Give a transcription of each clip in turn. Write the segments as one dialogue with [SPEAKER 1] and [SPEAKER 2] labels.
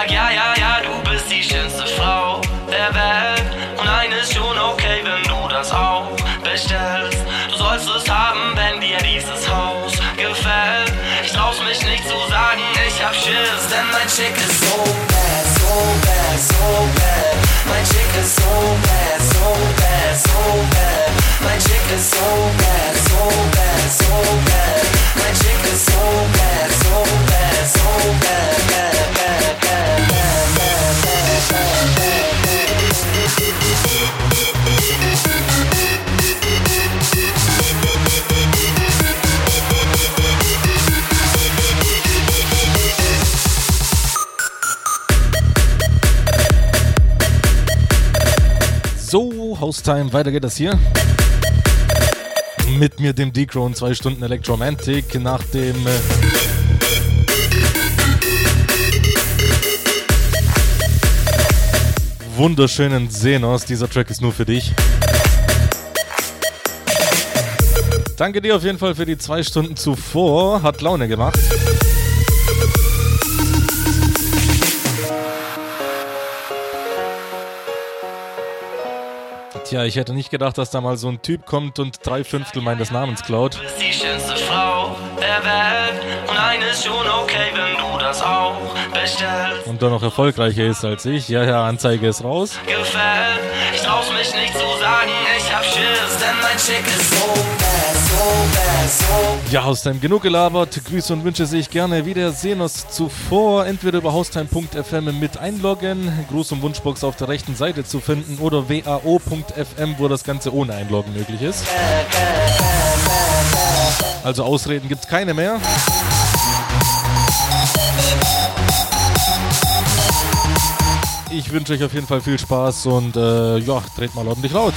[SPEAKER 1] sag ja, ja, ja, du bist die schönste Frau der Welt. Und eines ist schon okay, wenn du das auch bestellst. Du sollst es haben, wenn dir dieses Haus gefällt. Ich trau's mich nicht zu sagen, ich hab Schiss, denn mein Chick ist so bad, so bad, so bad. Mein Chick ist so bad, so bad, so bad. Mein Chick ist so bad, so bad, so bad. Mein Chick ist so bad, so bad, so bad, bad,
[SPEAKER 2] So, Haustime, weiter geht das hier. Mit mir, dem D-Crown, zwei Stunden Electromantic nach dem. Äh wunderschönen Senos. Dieser Track ist nur für dich. Danke dir auf jeden Fall für die zwei Stunden zuvor. Hat Laune gemacht. Tja, ich hätte nicht gedacht, dass da mal so ein Typ kommt und drei Fünftel meines Namens klaut.
[SPEAKER 1] Du bist die schönste Frau der Welt. Und eines ist schon okay, wenn du das auch bestellst.
[SPEAKER 2] Und dann noch erfolgreicher ist als ich. Ja, ja, Anzeige ist raus.
[SPEAKER 1] Gefällt. Ich trau's mich nicht zu sagen, ich hab Schiss, denn mein Chick ist so
[SPEAKER 2] Ja, Haustime, genug gelabert. Grüße und Wünsche sehe ich gerne. Wir sehen uns zuvor entweder über haustime.fm mit einloggen, Gruß- und Wunschbox auf der rechten Seite zu finden oder wao.fm, wo das Ganze ohne Einloggen möglich ist. Also Ausreden gibt's keine mehr. Ich wünsche euch auf jeden Fall viel Spaß und äh, ja, dreht mal ordentlich laut.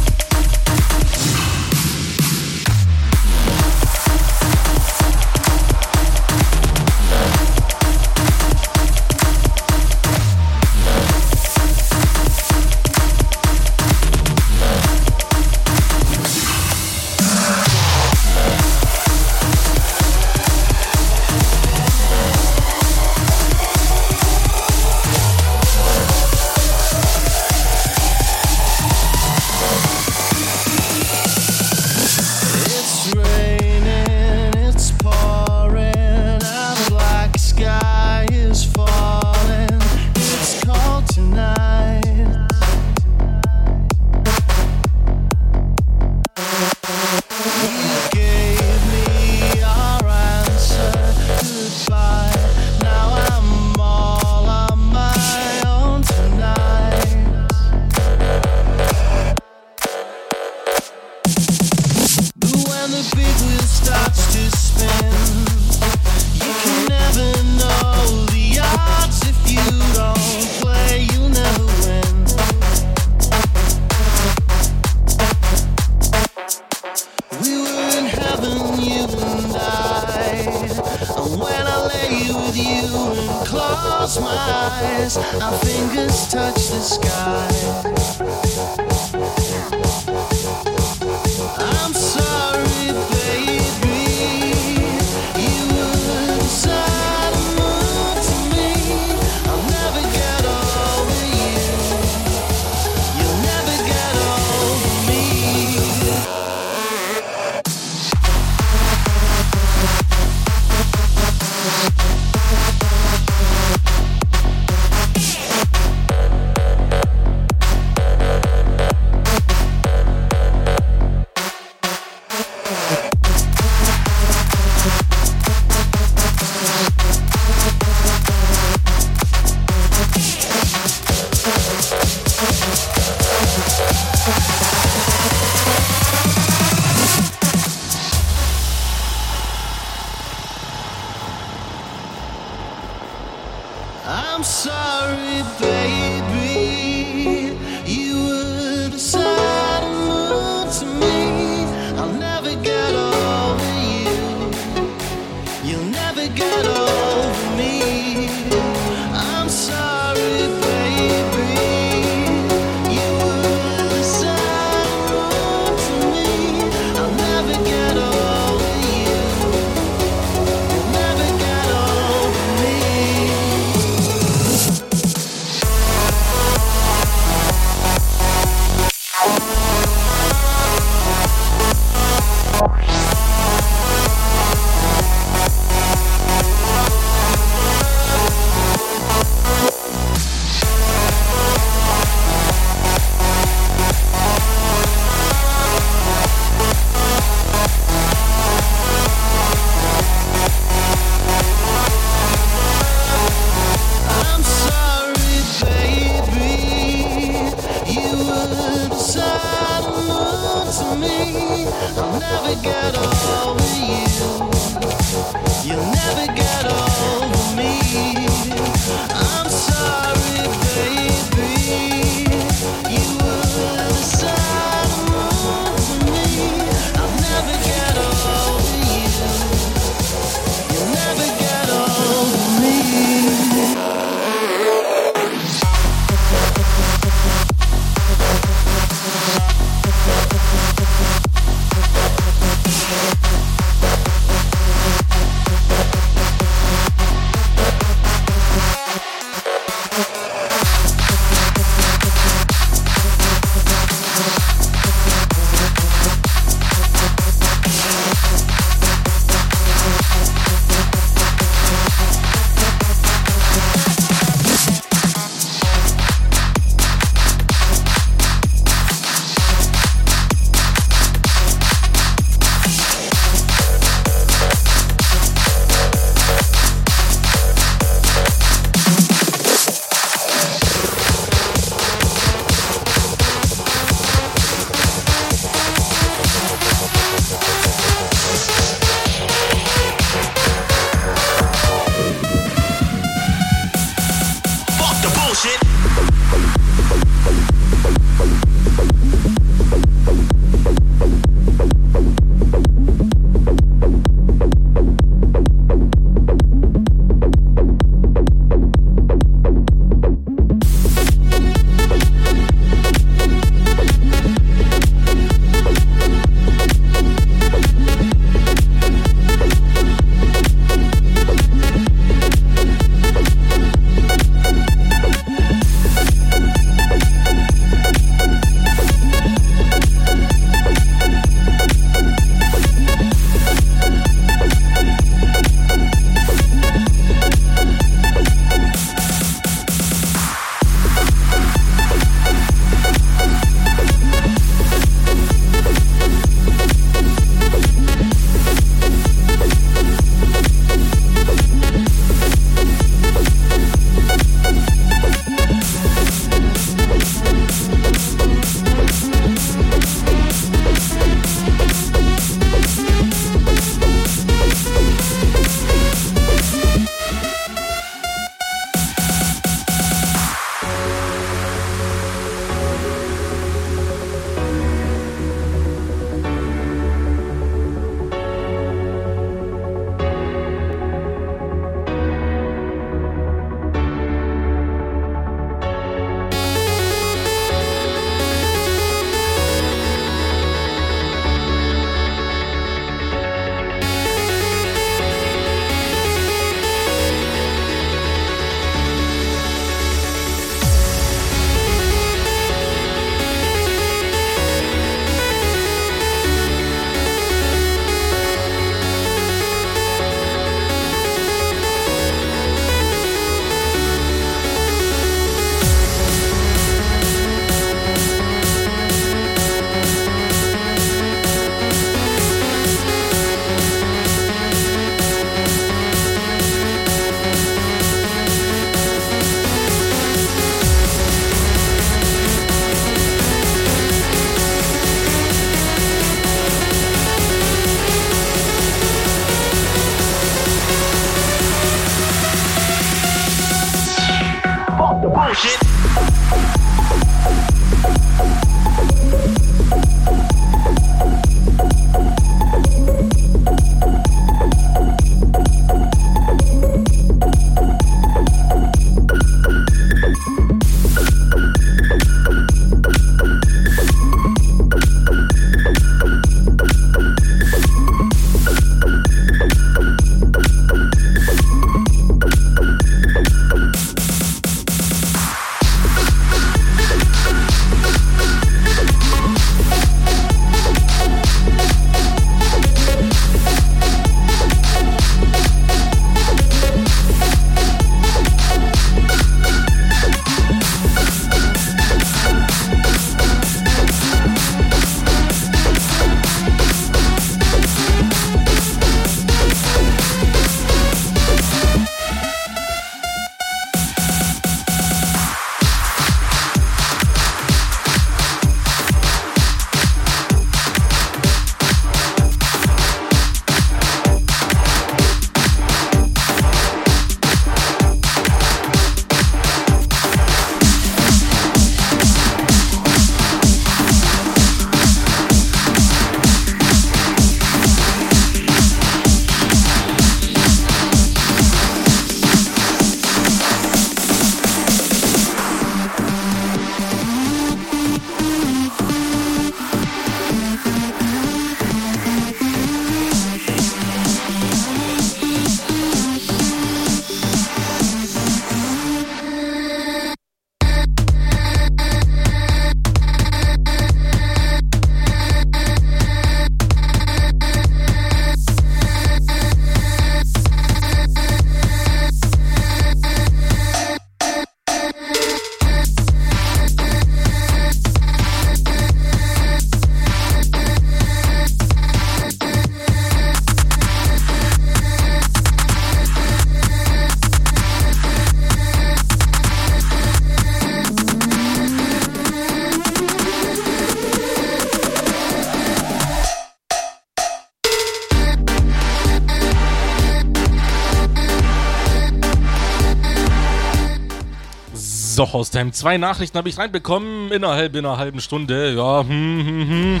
[SPEAKER 2] Aus dem zwei Nachrichten habe ich reinbekommen, innerhalb einer halben Stunde. Ja, hm, hm, hm.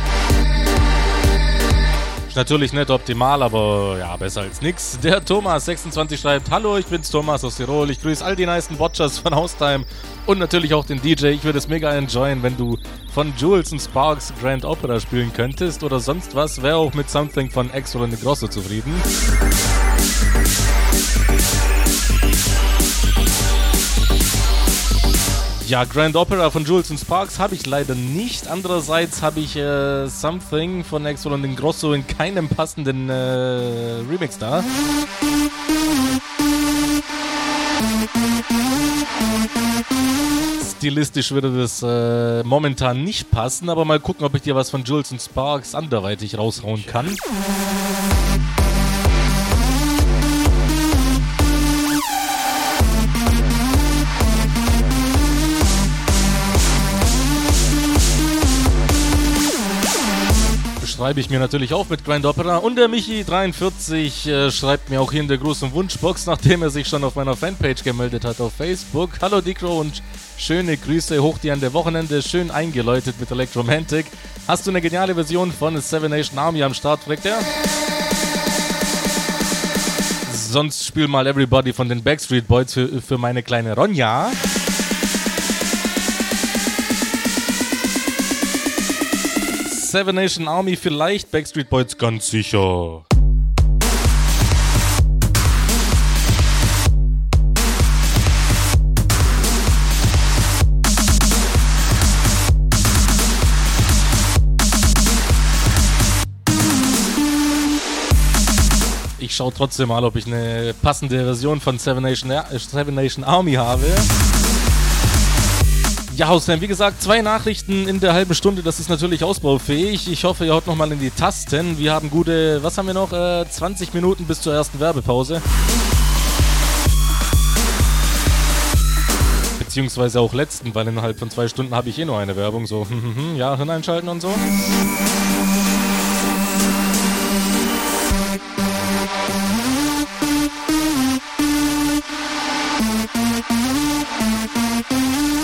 [SPEAKER 2] Ist natürlich nicht optimal, aber ja, besser als nix. Der Thomas26 schreibt: Hallo, ich bin's Thomas aus Tirol. Ich grüße all die nice Watchers von Haustime und natürlich auch den DJ. Ich würde es mega enjoyen, wenn du von Jules und Sparks Grand Opera spielen könntest oder sonst was. Wäre auch mit Something von Extra und Grosso zufrieden. Ja, Grand Opera von Jules und Sparks habe ich leider nicht. Andererseits habe ich äh, Something von Exo und Grosso in keinem passenden äh, Remix da. Stilistisch würde das äh, momentan nicht passen, aber mal gucken, ob ich dir was von Jules und Sparks anderweitig raushauen kann. Schreibe ich mir natürlich auf mit Grand Opera. Und der Michi43 äh, schreibt mir auch hier in der großen Wunschbox, nachdem er sich schon auf meiner Fanpage gemeldet hat auf Facebook. Hallo Dicro und schöne Grüße hoch dir an der Wochenende, schön eingeläutet mit Electromantic. Hast du eine geniale Version von Seven Nation Army am Start, fragt er? Sonst spiel mal Everybody von den Backstreet Boys für, für meine kleine Ronja. Seven Nation Army vielleicht, Backstreet Boys ganz sicher. Ich schaue trotzdem mal, ob ich eine passende Version von Seven Nation, Seven Nation Army habe. Ja, Hausherren, wie gesagt, zwei Nachrichten in der halben Stunde, das ist natürlich ausbaufähig. Ich hoffe, ihr haut nochmal in die Tasten. Wir haben gute, was haben wir noch? Äh, 20 Minuten bis zur ersten Werbepause. Beziehungsweise auch letzten, weil innerhalb von zwei Stunden habe ich eh nur eine Werbung. So, ja, hineinschalten und so. Thank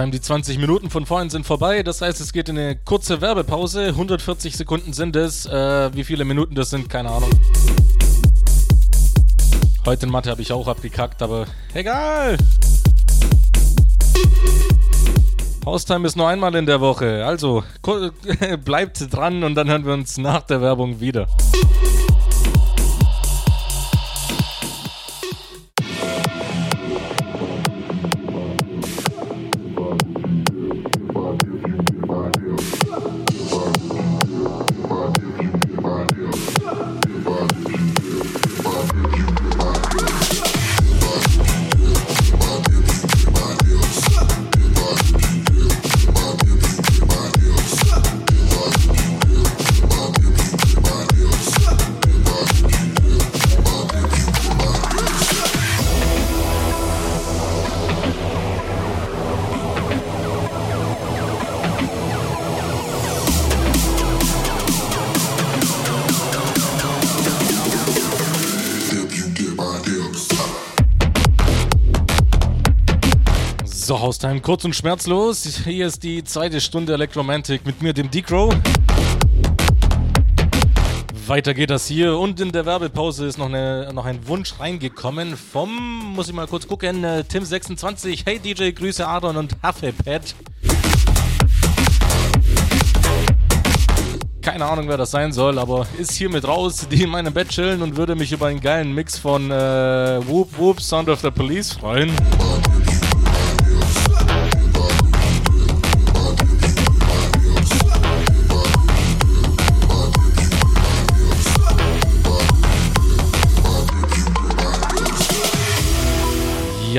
[SPEAKER 2] Haustime, die 20 Minuten von vorhin sind vorbei. Das heißt, es geht in eine kurze Werbepause. 140 Sekunden sind es. Äh, wie viele Minuten das sind, keine Ahnung. Heute in Mathe habe ich auch abgekackt, aber egal. Haustime ist nur einmal in der Woche. Also bleibt dran und dann hören wir uns nach der Werbung wieder. Haustime kurz und schmerzlos. Hier ist die zweite Stunde Electromantic mit mir, dem D-Crow. Weiter geht das hier und in der Werbepause ist noch, eine, noch ein Wunsch reingekommen vom, muss ich mal kurz gucken, äh, Tim26. Hey DJ, Grüße Aaron und Huffepad. Keine Ahnung, wer das sein soll, aber ist hiermit raus, die in meinem Bett chillen und würde mich über einen geilen Mix von äh, Whoop Whoop Sound of the Police freuen.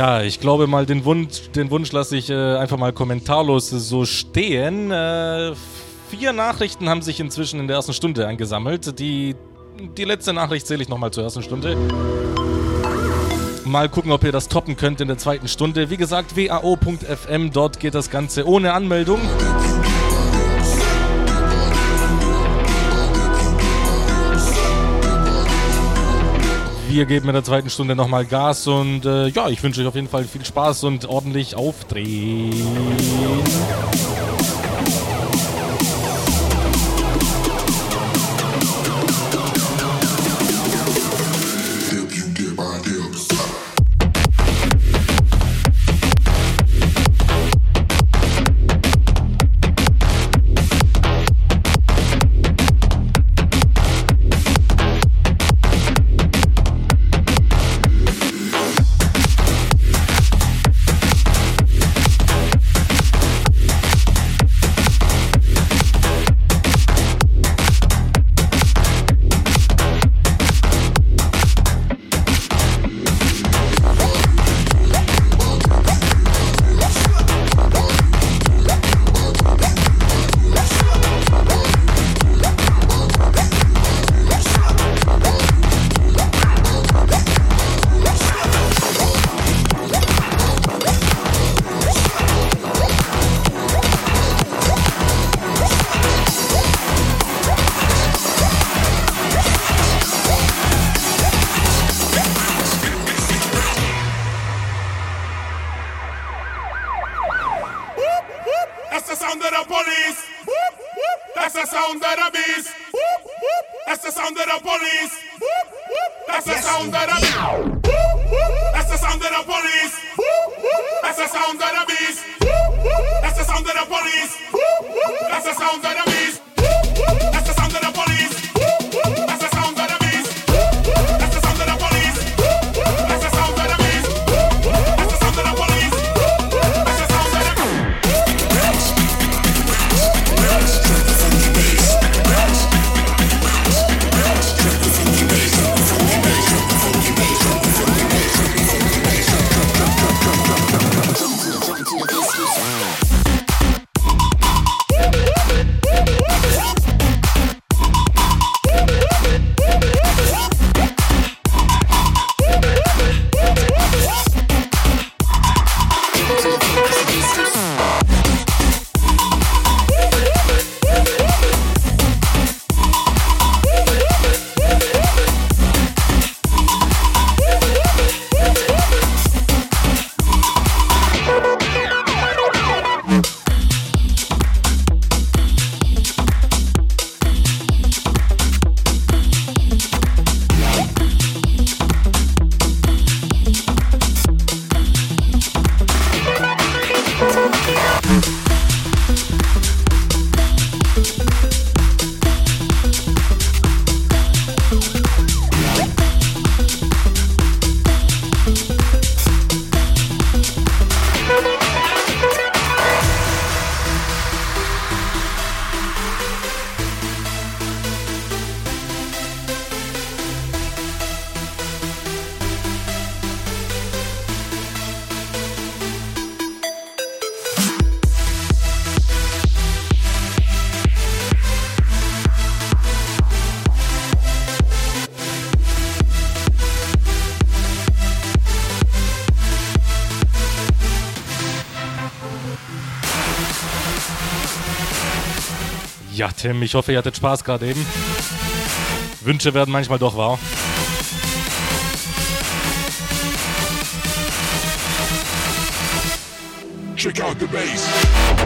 [SPEAKER 2] Ja, ich glaube mal, den Wunsch, den Wunsch lasse ich äh, einfach mal kommentarlos so stehen. Äh, vier Nachrichten haben sich inzwischen in der ersten Stunde angesammelt. Die, die letzte Nachricht zähle ich nochmal zur ersten Stunde. Mal gucken, ob ihr das toppen könnt in der zweiten Stunde. Wie gesagt, wao.fm, dort geht das Ganze ohne Anmeldung. Wir geben in der zweiten Stunde nochmal Gas und äh, ja, ich wünsche euch auf jeden Fall viel Spaß und ordentlich aufdrehen. Tim, ich hoffe, ihr hattet Spaß gerade eben. Wünsche werden manchmal doch wahr. Check out the bass.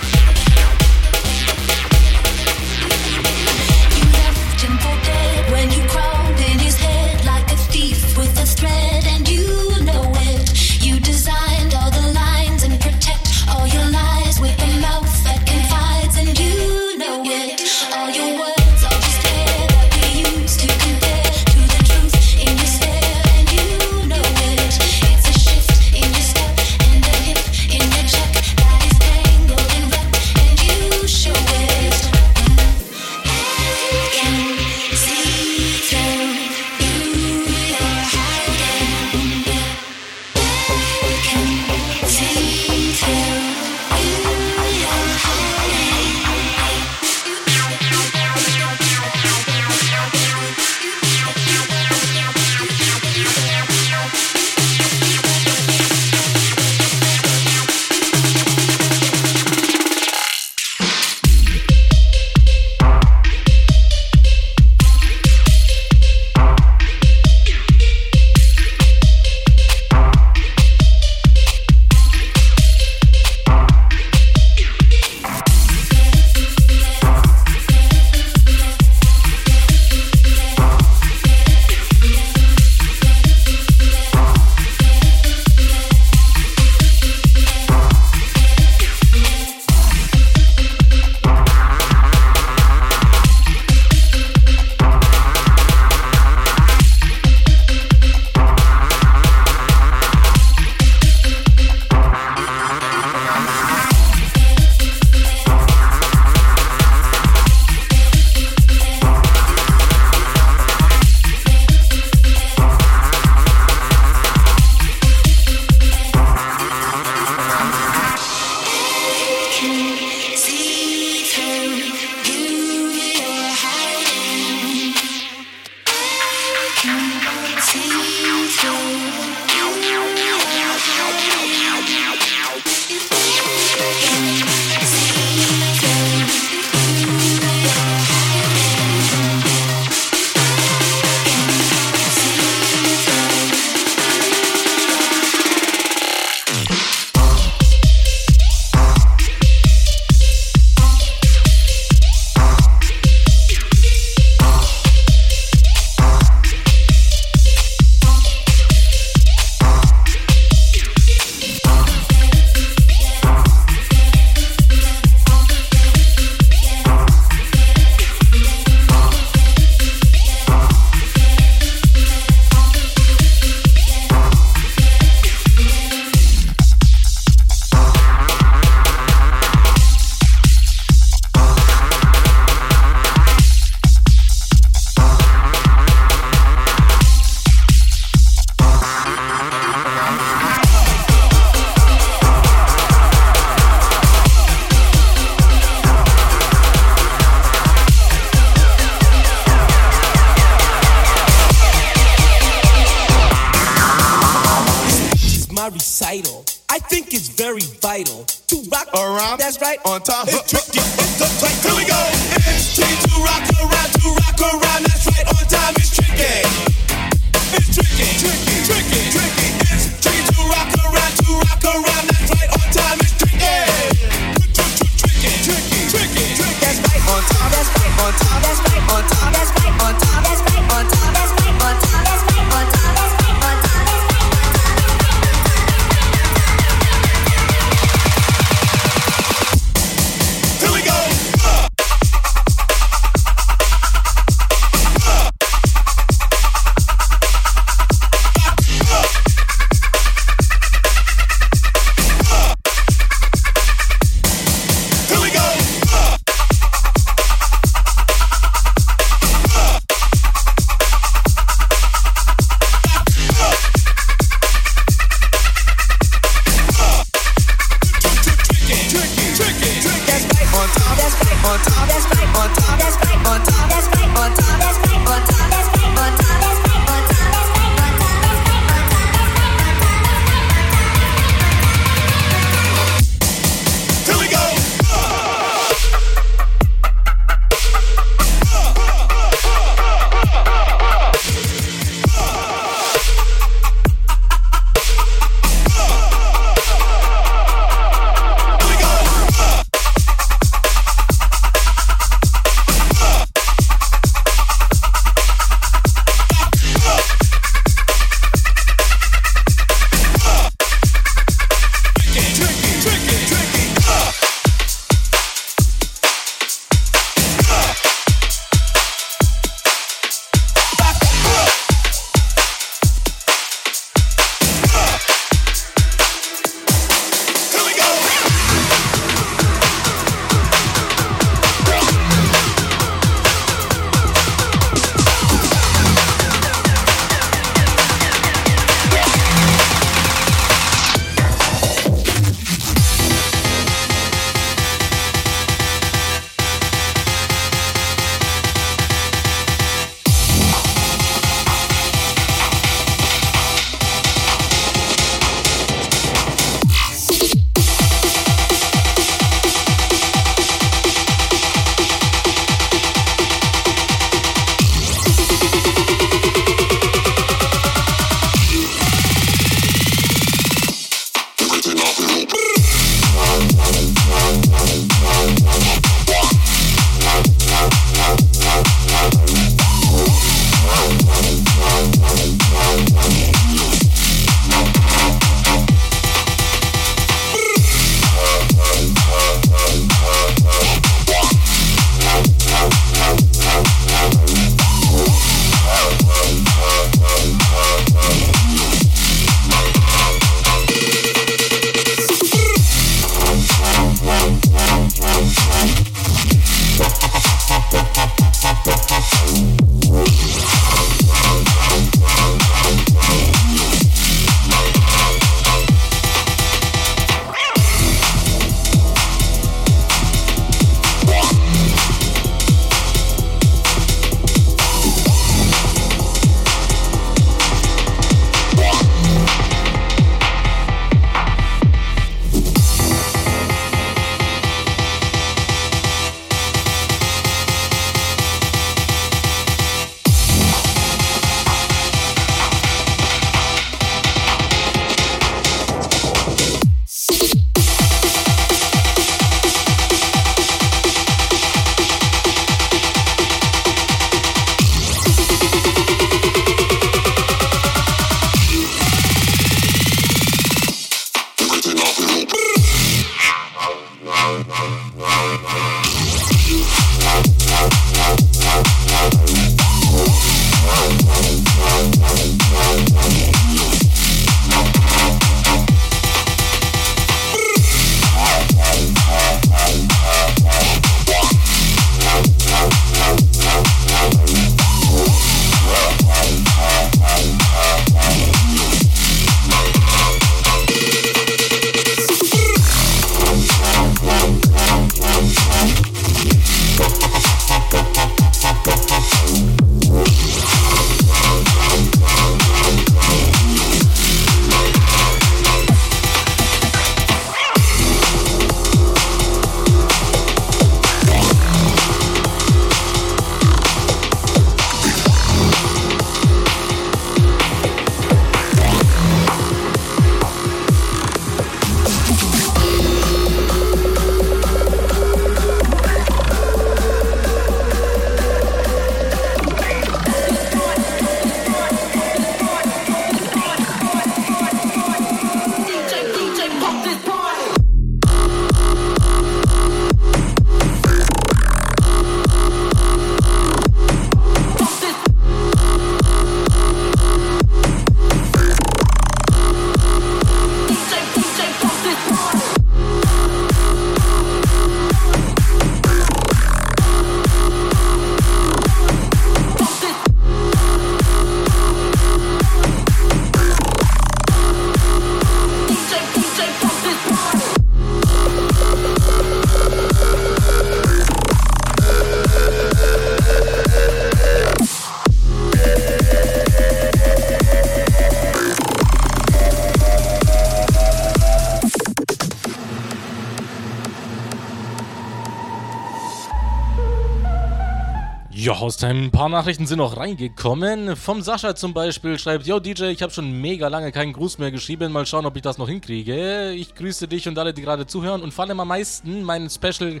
[SPEAKER 2] Haustime, ein paar Nachrichten sind noch reingekommen. Vom Sascha zum Beispiel schreibt, Yo DJ, ich habe schon mega lange keinen Gruß mehr geschrieben. Mal schauen, ob ich das noch hinkriege. Ich grüße dich und alle, die gerade zuhören und vor allem am meisten meinen Special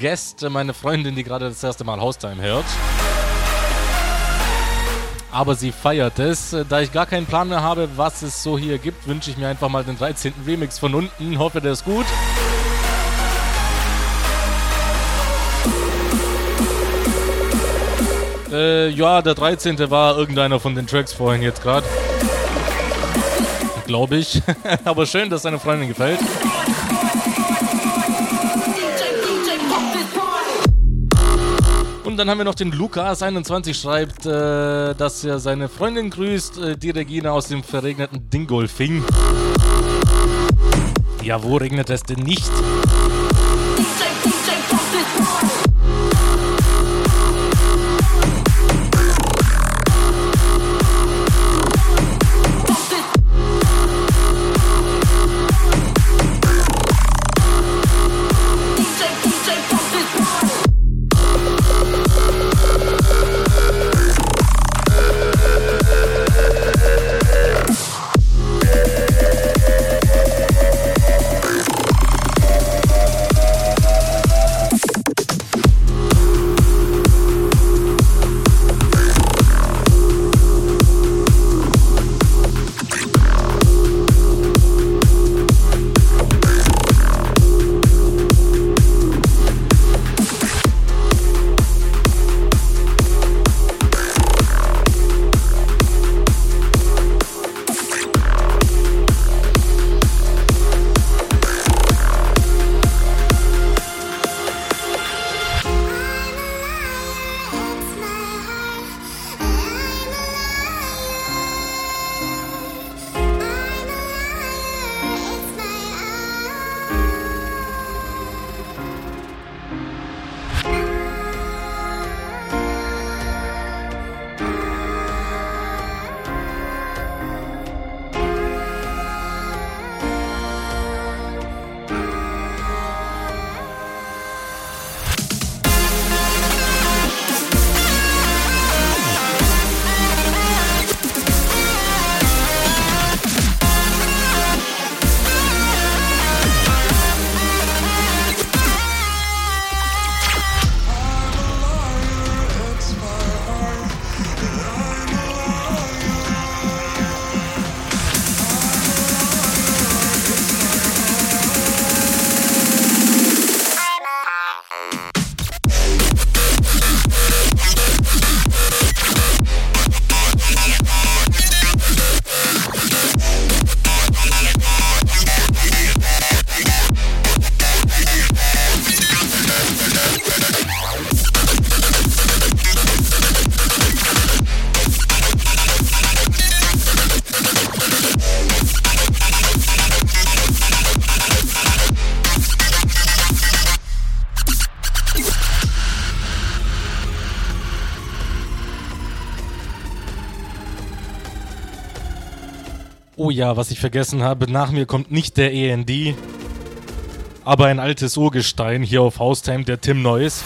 [SPEAKER 2] Guest, meine Freundin, die gerade das erste Mal Haustime hört. Aber sie feiert es. Da ich gar keinen Plan mehr habe, was es so hier gibt, wünsche ich mir einfach mal den 13. Remix von unten. Hoffe, der ist gut. Äh, ja, der 13. war irgendeiner von den Tracks vorhin jetzt gerade. Glaube ich. Aber schön, dass deine Freundin gefällt. Und dann haben wir noch den Lukas21 schreibt, äh, dass er seine Freundin grüßt, äh, die Regina aus dem verregneten Dingolfing. Ja, wo regnet es denn nicht? Was ich vergessen habe, nach mir kommt nicht der END, aber ein altes Urgestein hier auf Haustime, der Tim Neuss.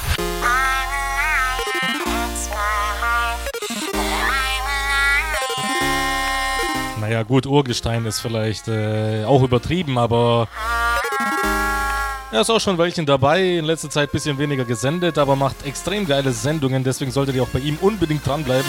[SPEAKER 2] Naja, gut, Urgestein ist vielleicht äh, auch übertrieben, aber er ist auch schon welchen dabei. In letzter Zeit ein bisschen weniger gesendet, aber macht extrem geile Sendungen. Deswegen solltet ihr auch bei ihm unbedingt dranbleiben.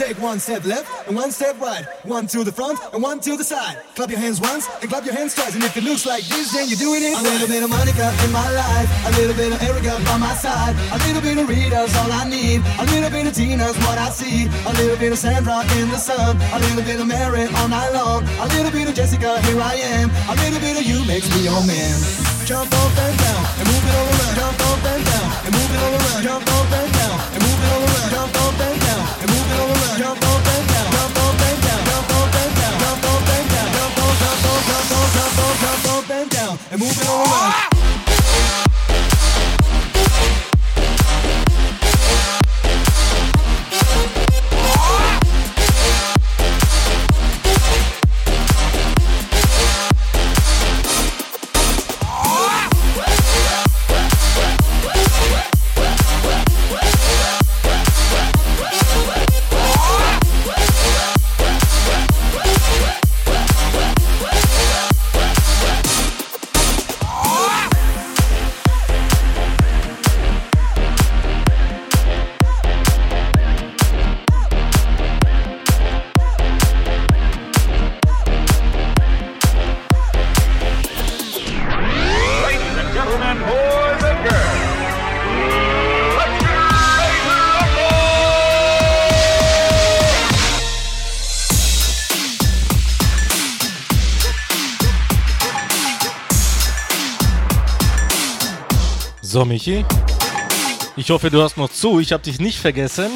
[SPEAKER 3] Take one step left and one step right. One to the front and one to the side. Clap your hands once and clap your hands twice. And if it looks like this, then you're doing it. A little bit of Monica in my life. A little bit of Erica by my side. A little bit of Rita's all I need. A little bit of Tina's what I see. A little bit of Sandra in the sun. A little bit of Mary all night long. A little bit of Jessica, here I am. A little bit of you makes me your man. Jump up and down and move it all around. Jump up and down and move it all around. Jump down and move it all around.
[SPEAKER 2] Ich hoffe, du hörst noch zu. Ich habe dich nicht vergessen.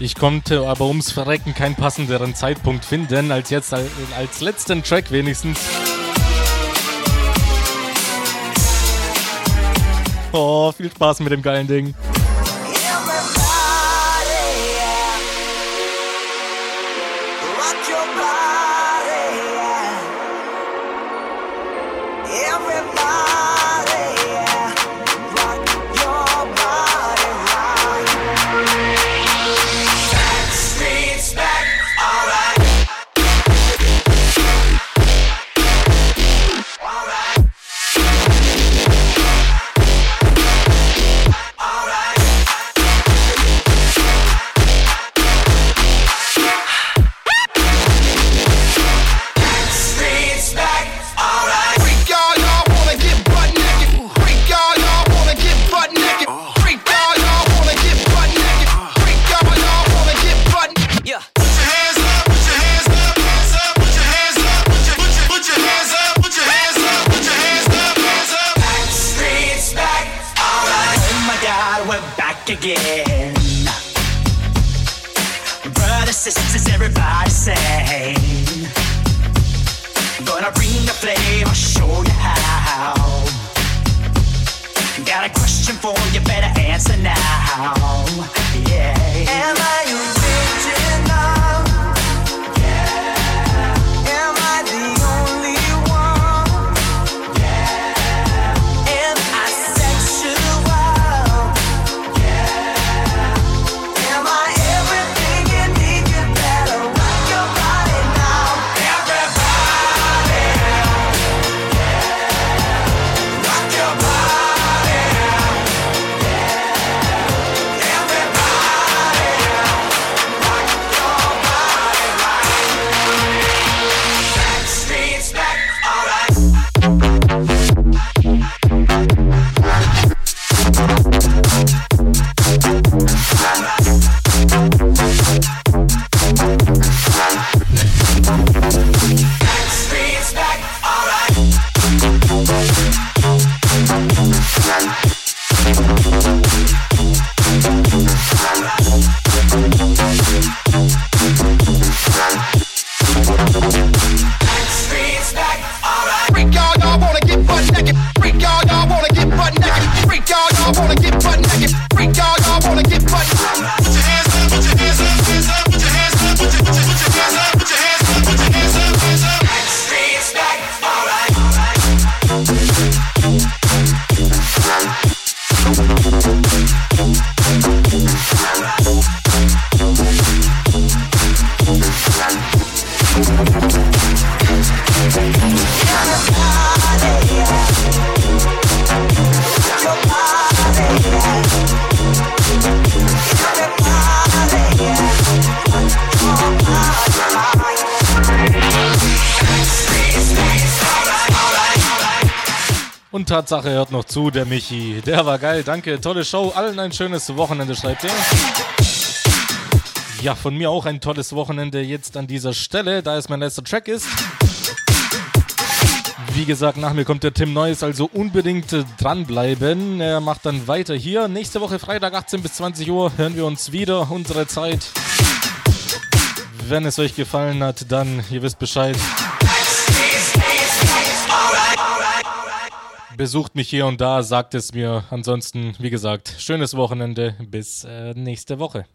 [SPEAKER 2] Ich konnte aber ums Verrecken keinen passenderen Zeitpunkt finden, als jetzt als, letzten Track wenigstens. Oh, viel Spaß mit dem geilen Ding.
[SPEAKER 4] Rock your
[SPEAKER 2] Tatsache hört noch zu, der Michi. Der war geil, danke, tolle Show. Allen ein schönes Wochenende, schreibt er. Ja, von mir auch ein tolles Wochenende jetzt an dieser Stelle, da es mein letzter Track ist. Wie gesagt, nach mir kommt der Tim Neues, also unbedingt dranbleiben. Er macht dann weiter hier. Nächste Woche Freitag 18 bis 20 Uhr hören wir uns wieder, unsere Zeit. Wenn es euch gefallen hat, dann, ihr wisst Bescheid. Besucht mich hier und da, sagt es mir. Ansonsten, wie gesagt, schönes Wochenende. Bis äh, nächste Woche.